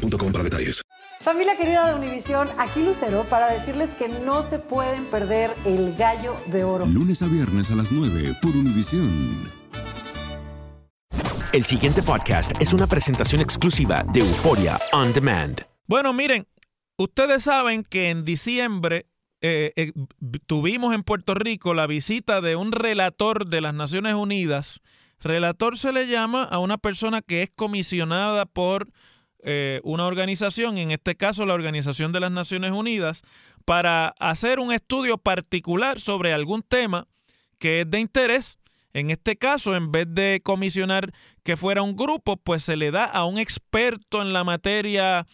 boostmobile.com para detalles. Familia querida de Univisión, aquí Lucero para decirles que no se pueden perder el gallo de oro. Lunes a viernes a las 9 por Univisión. El siguiente podcast es una presentación exclusiva de Euforia On Demand. Bueno, miren, ustedes saben que en diciembre eh, eh, tuvimos en Puerto Rico la visita de un relator de las Naciones Unidas. Relator se le llama a una persona que es comisionada por eh, una organización, en este caso la Organización de las Naciones Unidas, para hacer un estudio particular sobre algún tema que es de interés. En este caso, en vez de comisionar que fuera un grupo, pues se le da a un experto en la materia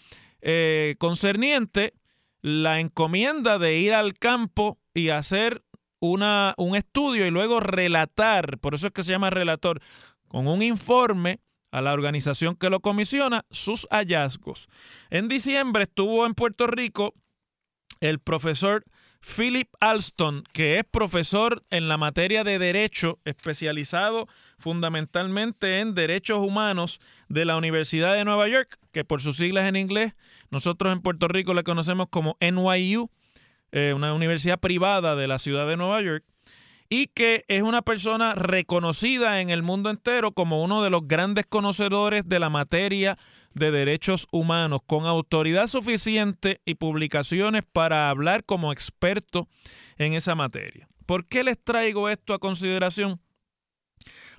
eh, concerniente la encomienda de ir al campo y hacer una, un estudio y luego relatar, por eso es que se llama relator, con un informe a la organización que lo comisiona sus hallazgos. En diciembre estuvo en Puerto Rico el profesor Philip Alston, que es profesor en la materia de derecho, especializado fundamentalmente en derechos humanos de la Universidad de Nueva York, que por sus siglas en inglés, nosotros en Puerto Rico le conocemos como NYU, eh, una universidad privada de la ciudad de Nueva York y que es una persona reconocida en el mundo entero como uno de los grandes conocedores de la materia de derechos humanos, con autoridad suficiente y publicaciones para hablar como experto en esa materia. ¿Por qué les traigo esto a consideración?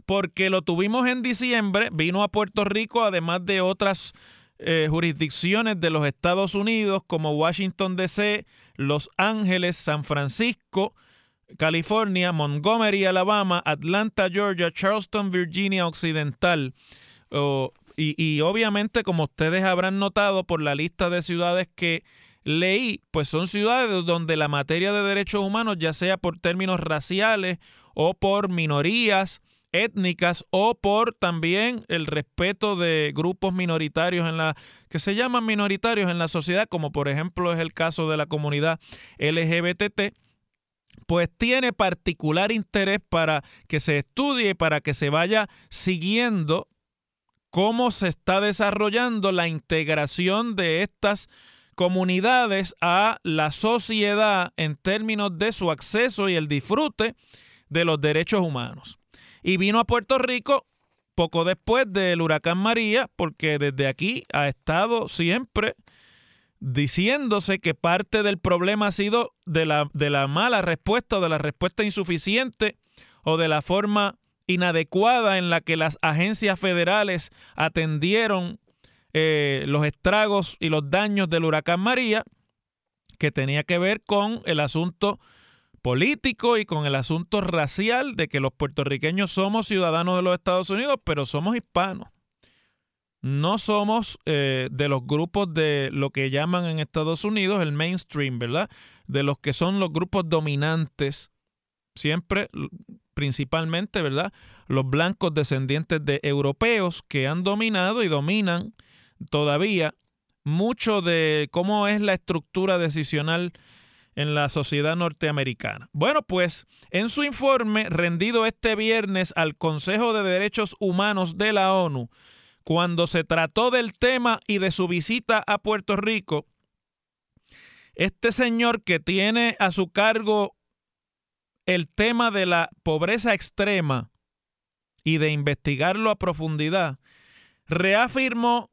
Porque lo tuvimos en diciembre, vino a Puerto Rico, además de otras eh, jurisdicciones de los Estados Unidos como Washington, D.C., Los Ángeles, San Francisco, California, Montgomery, Alabama, Atlanta, Georgia, Charleston, Virginia Occidental. y, y, obviamente, como ustedes habrán notado por la lista de ciudades que leí, pues son ciudades donde la materia de derechos humanos, ya sea por términos raciales o por minorías étnicas o por también el respeto de grupos minoritarios en la que se llaman minoritarios en la sociedad, como por ejemplo es el caso de la comunidad LGBT, pues tiene particular interés para que se estudie, para que se vaya siguiendo cómo se está desarrollando la integración de estas comunidades a la sociedad en términos de su acceso y el disfrute de los derechos humanos. Y vino a Puerto Rico poco después del huracán María, porque desde aquí ha estado siempre diciéndose que parte del problema ha sido de la, de la mala respuesta o de la respuesta insuficiente o de la forma inadecuada en la que las agencias federales atendieron eh, los estragos y los daños del huracán María, que tenía que ver con el asunto político y con el asunto racial de que los puertorriqueños somos ciudadanos de los Estados Unidos, pero somos hispanos no somos eh, de los grupos de lo que llaman en Estados Unidos el mainstream, ¿verdad? De los que son los grupos dominantes, siempre, principalmente, ¿verdad? Los blancos descendientes de europeos que han dominado y dominan todavía mucho de cómo es la estructura decisional en la sociedad norteamericana. Bueno, pues en su informe rendido este viernes al Consejo de Derechos Humanos de la ONU, cuando se trató del tema y de su visita a Puerto Rico, este señor que tiene a su cargo el tema de la pobreza extrema y de investigarlo a profundidad, reafirmó,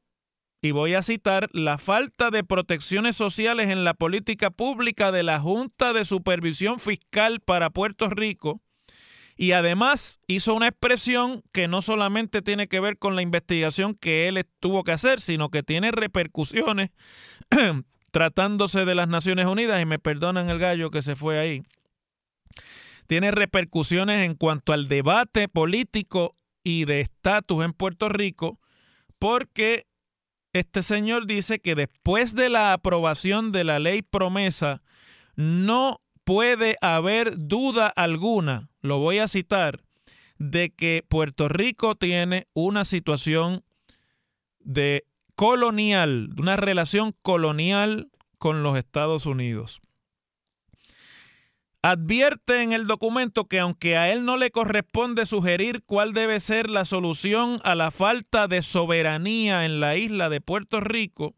y voy a citar, la falta de protecciones sociales en la política pública de la Junta de Supervisión Fiscal para Puerto Rico, y además hizo una expresión que no solamente tiene que ver con la investigación que él tuvo que hacer, sino que tiene repercusiones tratándose de las Naciones Unidas, y me perdonan el gallo que se fue ahí, tiene repercusiones en cuanto al debate político y de estatus en Puerto Rico, porque este señor dice que después de la aprobación de la ley promesa, no puede haber duda alguna, lo voy a citar, de que Puerto Rico tiene una situación de colonial, una relación colonial con los Estados Unidos. Advierte en el documento que aunque a él no le corresponde sugerir cuál debe ser la solución a la falta de soberanía en la isla de Puerto Rico,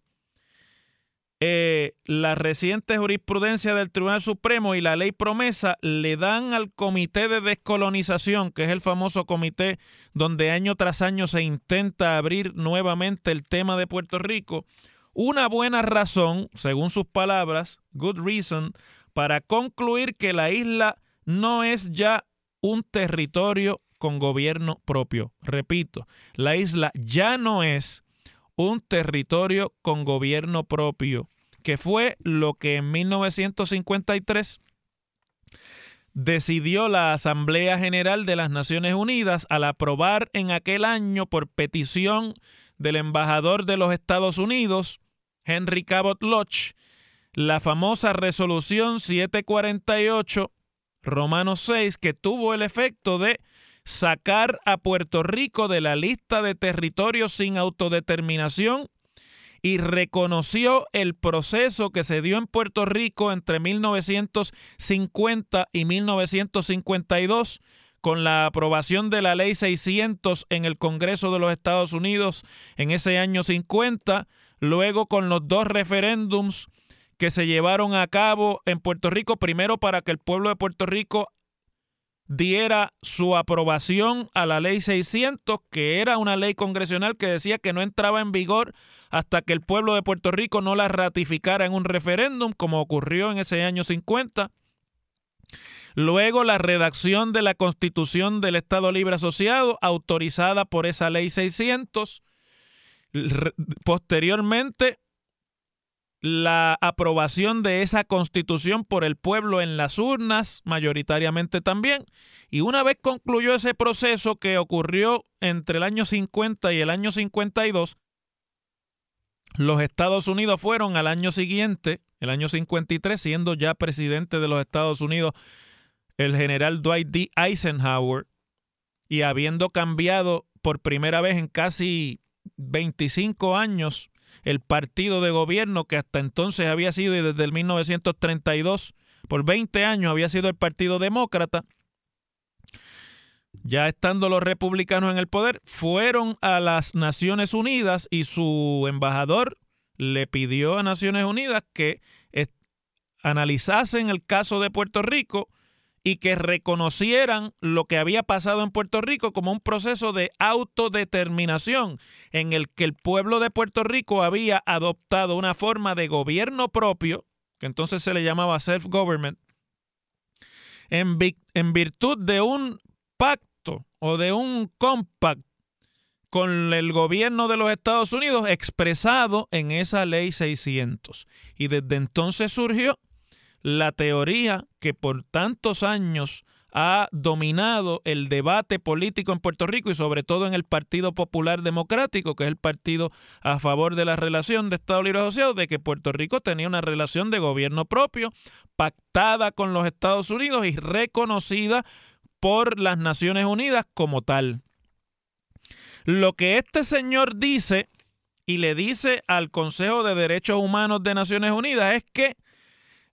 eh, la reciente jurisprudencia del Tribunal Supremo y la ley promesa le dan al Comité de Descolonización, que es el famoso comité donde año tras año se intenta abrir nuevamente el tema de Puerto Rico, una buena razón, según sus palabras, good reason, para concluir que la isla no es ya un territorio con gobierno propio. Repito, la isla ya no es un territorio con gobierno propio, que fue lo que en 1953 decidió la Asamblea General de las Naciones Unidas al aprobar en aquel año por petición del embajador de los Estados Unidos, Henry Cabot Lodge, la famosa resolución 748, Romanos 6, que tuvo el efecto de sacar a Puerto Rico de la lista de territorios sin autodeterminación y reconoció el proceso que se dio en Puerto Rico entre 1950 y 1952 con la aprobación de la ley 600 en el Congreso de los Estados Unidos en ese año 50, luego con los dos referéndums que se llevaron a cabo en Puerto Rico, primero para que el pueblo de Puerto Rico diera su aprobación a la ley 600, que era una ley congresional que decía que no entraba en vigor hasta que el pueblo de Puerto Rico no la ratificara en un referéndum, como ocurrió en ese año 50. Luego la redacción de la Constitución del Estado Libre Asociado, autorizada por esa ley 600. Posteriormente, la aprobación de esa constitución por el pueblo en las urnas, mayoritariamente también. Y una vez concluyó ese proceso que ocurrió entre el año 50 y el año 52, los Estados Unidos fueron al año siguiente, el año 53, siendo ya presidente de los Estados Unidos el general Dwight D. Eisenhower, y habiendo cambiado por primera vez en casi 25 años el partido de gobierno que hasta entonces había sido y desde el 1932 por 20 años había sido el Partido Demócrata, ya estando los republicanos en el poder, fueron a las Naciones Unidas y su embajador le pidió a Naciones Unidas que analizasen el caso de Puerto Rico y que reconocieran lo que había pasado en Puerto Rico como un proceso de autodeterminación en el que el pueblo de Puerto Rico había adoptado una forma de gobierno propio, que entonces se le llamaba self-government, en, en virtud de un pacto o de un compact con el gobierno de los Estados Unidos expresado en esa ley 600. Y desde entonces surgió la teoría que por tantos años ha dominado el debate político en Puerto Rico y sobre todo en el Partido Popular Democrático, que es el partido a favor de la relación de Estado Libre Asociado, de que Puerto Rico tenía una relación de gobierno propio, pactada con los Estados Unidos y reconocida por las Naciones Unidas como tal. Lo que este señor dice y le dice al Consejo de Derechos Humanos de Naciones Unidas es que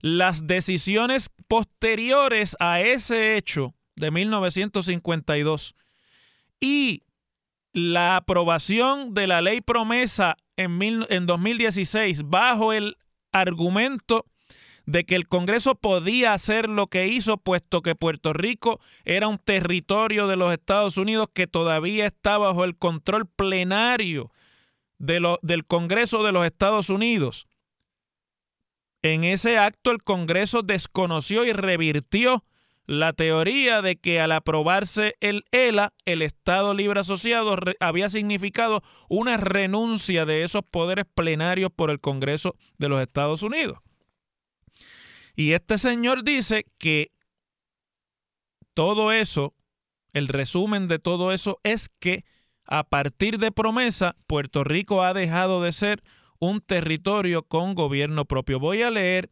las decisiones posteriores a ese hecho de 1952 y la aprobación de la ley promesa en, en 2016 bajo el argumento de que el Congreso podía hacer lo que hizo, puesto que Puerto Rico era un territorio de los Estados Unidos que todavía está bajo el control plenario de lo, del Congreso de los Estados Unidos. En ese acto el Congreso desconoció y revirtió la teoría de que al aprobarse el ELA, el Estado Libre Asociado, había significado una renuncia de esos poderes plenarios por el Congreso de los Estados Unidos. Y este señor dice que todo eso, el resumen de todo eso es que a partir de promesa, Puerto Rico ha dejado de ser un territorio con gobierno propio. Voy a leer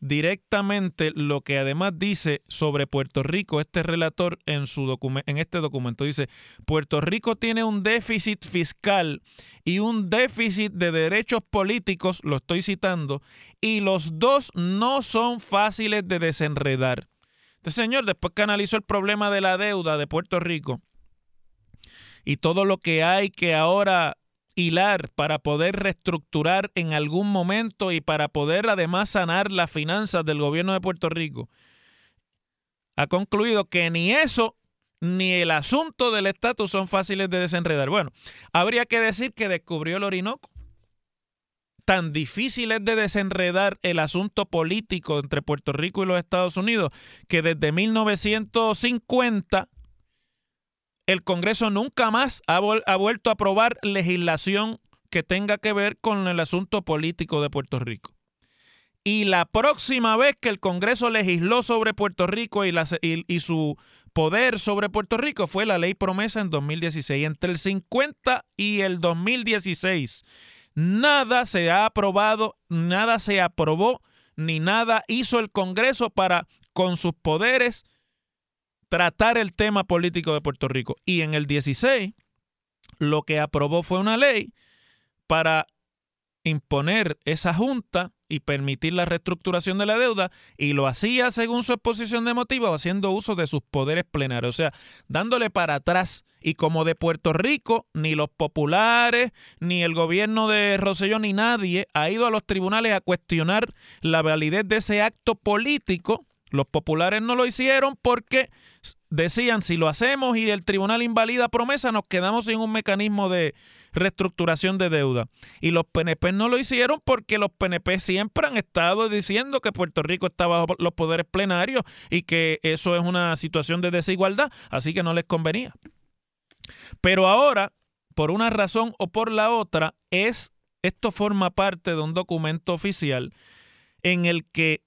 directamente lo que además dice sobre Puerto Rico este relator en, su en este documento. Dice, Puerto Rico tiene un déficit fiscal y un déficit de derechos políticos, lo estoy citando, y los dos no son fáciles de desenredar. Este señor, después que analizó el problema de la deuda de Puerto Rico y todo lo que hay que ahora hilar para poder reestructurar en algún momento y para poder además sanar las finanzas del gobierno de Puerto Rico, ha concluido que ni eso ni el asunto del estatus son fáciles de desenredar. Bueno, habría que decir que descubrió el Orinoco. Tan difícil es de desenredar el asunto político entre Puerto Rico y los Estados Unidos que desde 1950 el Congreso nunca más ha, vuelto a aprobar legislación que tenga que ver con el asunto político de Puerto Rico. Y la próxima vez que el Congreso legisló sobre Puerto Rico y, y, su poder sobre Puerto Rico fue la ley promesa en 2016. Entre el 50 y el 2016, nada se ha aprobado, nada se aprobó, ni nada hizo el Congreso para, con sus poderes, tratar el tema político de Puerto Rico. Y en el 16, lo que aprobó fue una ley para imponer esa junta y permitir la reestructuración de la deuda y lo hacía según su exposición de motivos haciendo uso de sus poderes plenarios, o sea, dándole para atrás y como de Puerto Rico ni los populares ni el gobierno de Roselló ni nadie ha ido a los tribunales a cuestionar la validez de ese acto político los populares no lo hicieron porque decían, si lo hacemos y el tribunal invalida promesa, nos quedamos sin un mecanismo de reestructuración de deuda. Y los PNP no lo hicieron porque los PNP siempre han estado diciendo que Puerto Rico está bajo los poderes plenarios y que eso es una situación de desigualdad, así que no les convenía. Pero ahora, por una razón o por la otra, es esto forma parte de un documento oficial en el que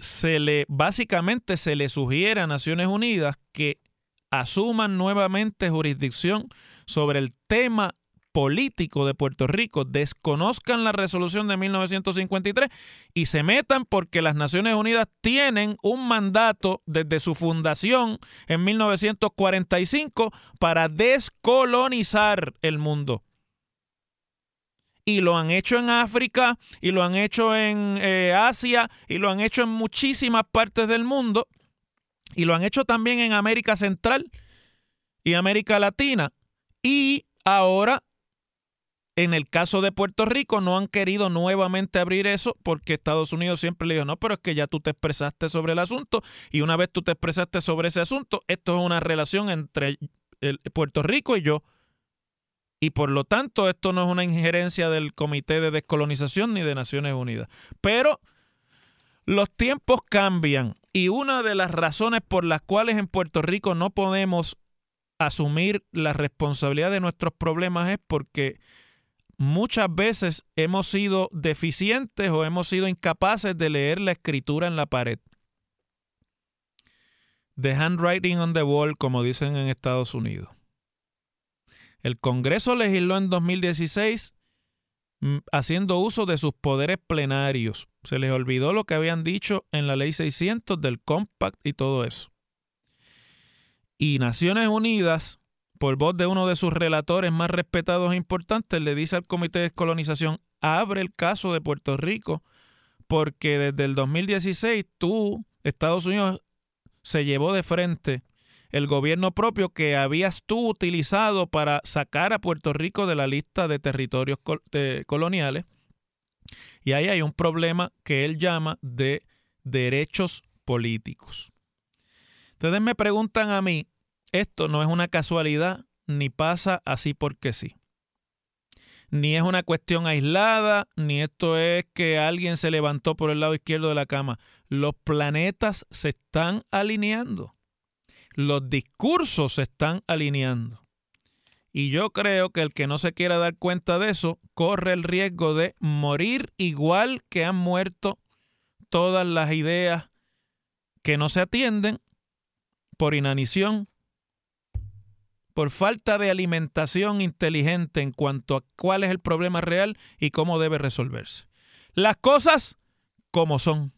se le básicamente se le sugiere a Naciones Unidas que asuman nuevamente jurisdicción sobre el tema político de Puerto Rico, desconozcan la resolución de 1953 y se metan porque las Naciones Unidas tienen un mandato desde su fundación en 1945 para descolonizar el mundo y lo han hecho en África y lo han hecho en eh, Asia y lo han hecho en muchísimas partes del mundo y lo han hecho también en América Central y América Latina. Y ahora, en el caso de Puerto Rico, no han querido nuevamente abrir eso porque Estados Unidos siempre le dijo, no, pero es que ya tú te expresaste sobre el asunto y una vez tú te expresaste sobre ese asunto, esto es una relación entre Puerto Rico y yo y por lo tanto esto no es una injerencia del Comité de Descolonización ni de Naciones Unidas. Pero los tiempos cambian y una de las razones por las cuales en Puerto Rico no podemos asumir la responsabilidad de nuestros problemas es porque muchas veces hemos sido deficientes o hemos sido incapaces de leer la escritura en la pared. The handwriting on the wall, como dicen en Estados Unidos. El Congreso legisló en 2016 mm, haciendo uso de sus poderes plenarios. Se les olvidó lo que habían dicho en la ley 600 del Compact y todo eso. Y Naciones Unidas, por voz de uno de sus relatores más respetados e importantes, le dice al Comité de Descolonización, abre el caso de Puerto Rico, porque desde el 2016 tú, Estados Unidos, se llevó de frente el gobierno propio que habías tú utilizado para sacar a Puerto Rico de la lista de territorios coloniales. Y ahí hay un problema que él llama de derechos políticos. Ustedes me preguntan a mí, esto no es una casualidad ni pasa así porque sí. Ni es una cuestión aislada, ni esto es que alguien se levantó por el lado izquierdo de la cama. Los planetas se están alineando los discursos se están alineando. Y yo creo que el que no se quiera dar cuenta de eso corre el riesgo de morir igual que han muerto todas las ideas que no se atienden por inanición, por falta de alimentación inteligente en cuanto a cuál es el problema real y cómo debe resolverse. Las cosas como son.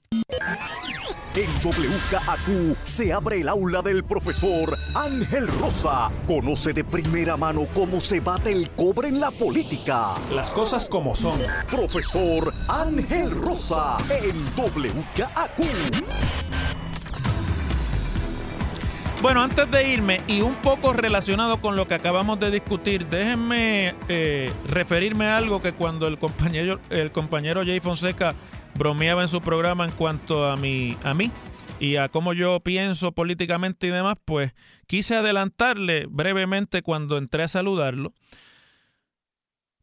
En WKAQ se abre el aula del profesor Ángel Rosa. Conoce de primera mano cómo se bate el cobre en la política. Las cosas como son. Profesor Ángel Rosa en WKAQ. Bueno, antes de irme y un poco relacionado con lo que acabamos de discutir, déjenme eh, referirme a algo que cuando el compañero, el compañero Jay Fonseca bromeaba en su programa en cuanto a, mi, a mí y a cómo yo pienso políticamente y demás, pues quise adelantarle brevemente cuando entré a saludarlo,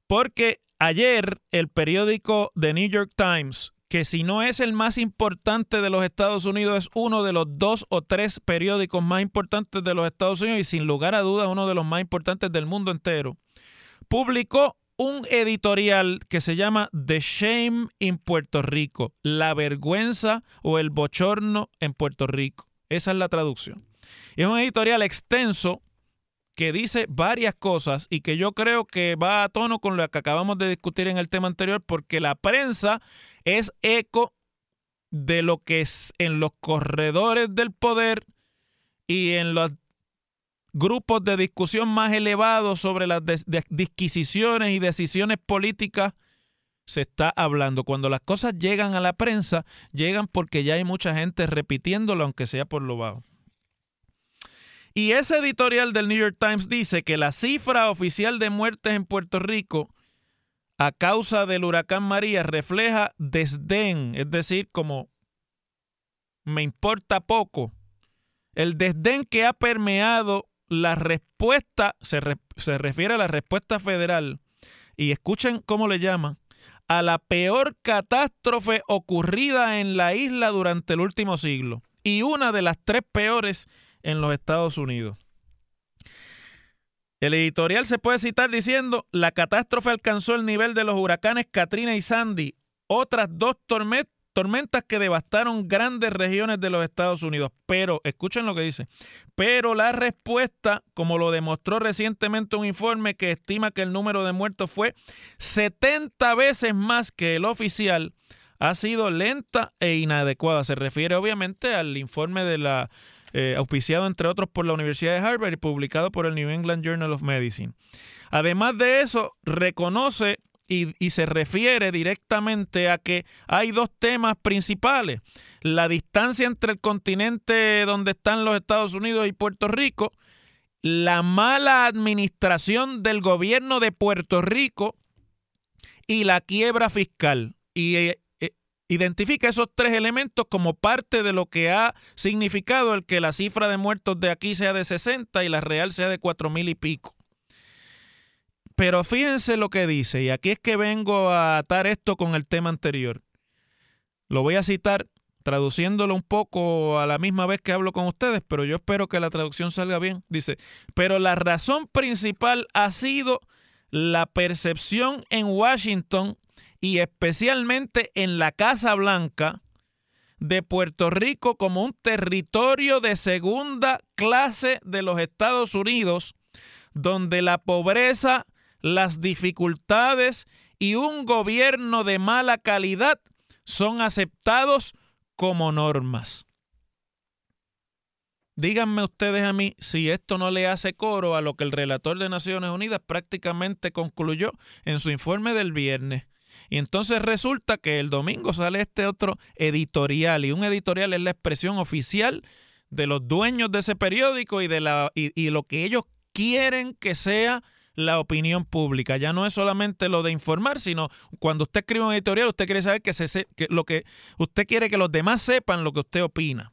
porque ayer el periódico The New York Times que si no es el más importante de los Estados Unidos, es uno de los dos o tres periódicos más importantes de los Estados Unidos y sin lugar a dudas uno de los más importantes del mundo entero, publicó un editorial que se llama The Shame in Puerto Rico, la vergüenza o el bochorno en Puerto Rico. Esa es la traducción. Es un editorial extenso que dice varias cosas y que yo creo que va a tono con lo que acabamos de discutir en el tema anterior, porque la prensa es eco de lo que es en los corredores del poder y en los grupos de discusión más elevados sobre las disquisiciones y decisiones políticas se está hablando. Cuando las cosas llegan a la prensa, llegan porque ya hay mucha gente repitiéndolo, aunque sea por lo bajo. Y ese editorial del New York Times dice que la cifra oficial de muertes en Puerto Rico a causa del huracán María refleja desdén, es decir, como me importa poco, el desdén que ha permeado la respuesta, se, se refiere a la respuesta federal, y escuchen cómo le llaman, a la peor catástrofe ocurrida en la isla durante el último siglo, y una de las tres peores en los Estados Unidos. El editorial se puede citar diciendo, la catástrofe alcanzó el nivel de los huracanes Katrina y Sandy, otras dos tormentas que devastaron grandes regiones de los Estados Unidos. Pero, escuchen lo que dice, pero la respuesta, como lo demostró recientemente un informe que estima que el número de muertos fue 70 veces más que el oficial, ha sido lenta e inadecuada. Se refiere obviamente al informe de la eh, auspiciado entre otros por la Universidad de Harvard y publicado por el New England Journal of Medicine. Además de eso, reconoce y, y, se refiere directamente a que hay dos temas principales. La distancia entre el continente donde están los Estados Unidos y Puerto Rico, la mala administración del gobierno de Puerto Rico y la quiebra fiscal. Y eh, Identifica esos tres elementos como parte de lo que ha significado el que la cifra de muertos de aquí sea de 60 y la real sea de cuatro mil y pico. Pero fíjense lo que dice, y aquí es que vengo a atar esto con el tema anterior. Lo voy a citar traduciéndolo un poco a la misma vez que hablo con ustedes, pero yo espero que la traducción salga bien. Dice, pero la razón principal ha sido la percepción en Washington y especialmente en la Casa Blanca de Puerto Rico como un territorio de segunda clase de los Estados Unidos, donde la pobreza, las dificultades y un gobierno de mala calidad son aceptados como normas. Díganme ustedes a mí si esto no le hace coro a lo que el relator de Naciones Unidas prácticamente concluyó en su informe del viernes. Y entonces resulta que el domingo sale este otro editorial y un editorial es la expresión oficial de los dueños de ese periódico y de la y, lo que ellos quieren que sea la opinión pública. Ya no es solamente lo de informar, sino cuando usted escribe un editorial, usted quiere saber que, se, que lo que usted quiere que los demás sepan lo que usted opina.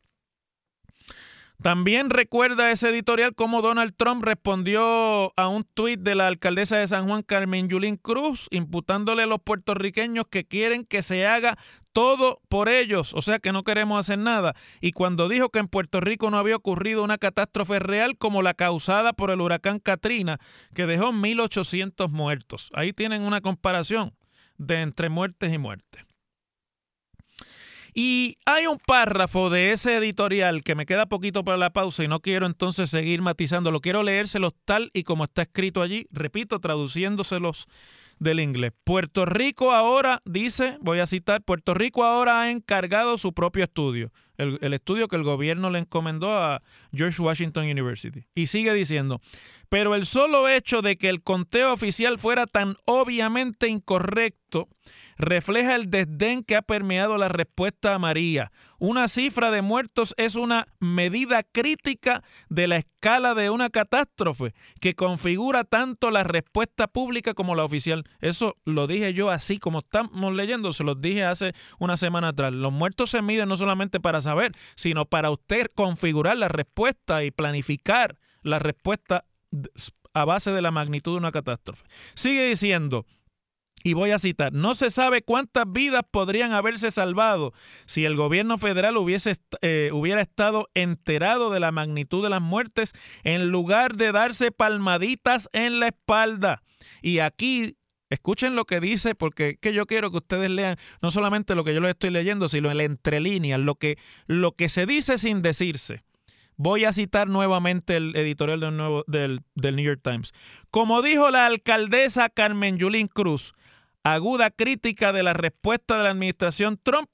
También recuerda ese editorial cómo Donald Trump respondió a un tuit de la alcaldesa de San Juan, Carmen Yulín Cruz, imputándole a los puertorriqueños que quieren que se haga todo por ellos, o sea que no queremos hacer nada. Y cuando dijo que en Puerto Rico no había ocurrido una catástrofe real como la causada por el huracán Katrina, que dejó 1.800 muertos. Ahí tienen una comparación de entre muertes y muertes. Y hay un párrafo de ese editorial que me queda poquito para la pausa y no quiero entonces seguir matizándolo. Quiero leérselos tal y como está escrito allí, repito, traduciéndoselos del inglés. Puerto Rico ahora, dice, voy a citar, Puerto Rico ahora ha encargado su propio estudio, el, el, estudio que el gobierno le encomendó a George Washington University. Y sigue diciendo, pero el solo hecho de que el conteo oficial fuera tan obviamente incorrecto refleja el desdén que ha permeado la respuesta a María. Una cifra de muertos es una medida crítica de la escala de una catástrofe que configura tanto la respuesta pública como la oficial. Eso lo dije yo así como estamos leyendo, se los dije hace una semana atrás. Los muertos se miden no solamente para saber, sino para usted configurar la respuesta y planificar la respuesta a base de la magnitud de una catástrofe. Sigue diciendo, y voy a citar, no se sabe cuántas vidas podrían haberse salvado si el gobierno federal hubiese, eh, hubiera estado enterado de la magnitud de las muertes en lugar de darse palmaditas en la espalda. Y aquí Escuchen lo que dice, porque que yo quiero que ustedes lean no solamente lo que yo les estoy leyendo, sino en la entre líneas, lo que, lo que se dice sin decirse. Voy a citar nuevamente el editorial del, New York Times. Como dijo la alcaldesa Carmen Yulín Cruz, aguda crítica de la respuesta de la administración Trump.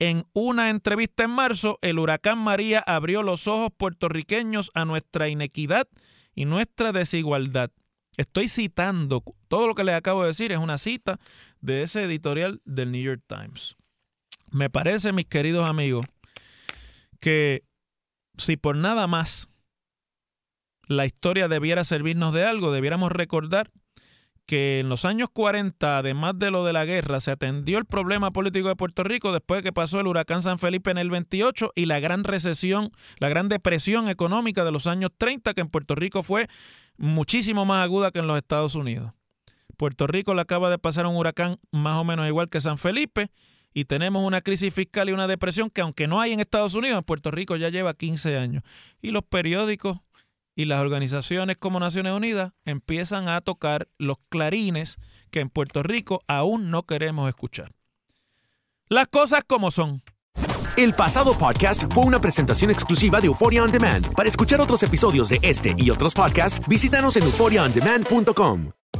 En una entrevista en marzo, el huracán María abrió los ojos puertorriqueños a nuestra inequidad y nuestra desigualdad. Estoy citando, todo lo que les acabo de decir es una cita de ese editorial del New York Times. Me parece, mis queridos amigos, que si por nada más la historia debiera servirnos de algo, debiéramos recordar que en los años 40, además de lo de la guerra, se atendió el problema político de Puerto Rico después de que pasó el huracán San Felipe en el 28 y la gran recesión, la gran depresión económica de los años 30, que en Puerto Rico fue muchísimo más aguda que en los Estados Unidos. Puerto Rico le acaba de pasar un huracán más o menos igual que San Felipe y tenemos una crisis fiscal y una depresión que aunque no hay en Estados Unidos, en Puerto Rico ya lleva 15 años. Y los periódicos y las organizaciones como Naciones Unidas empiezan a tocar los clarines que en Puerto Rico aún no queremos escuchar. Las cosas como son. El pasado podcast fue una presentación exclusiva de Euphoria On Demand. Para escuchar otros episodios de este y otros podcasts, visítanos en euphoriaondemand.com.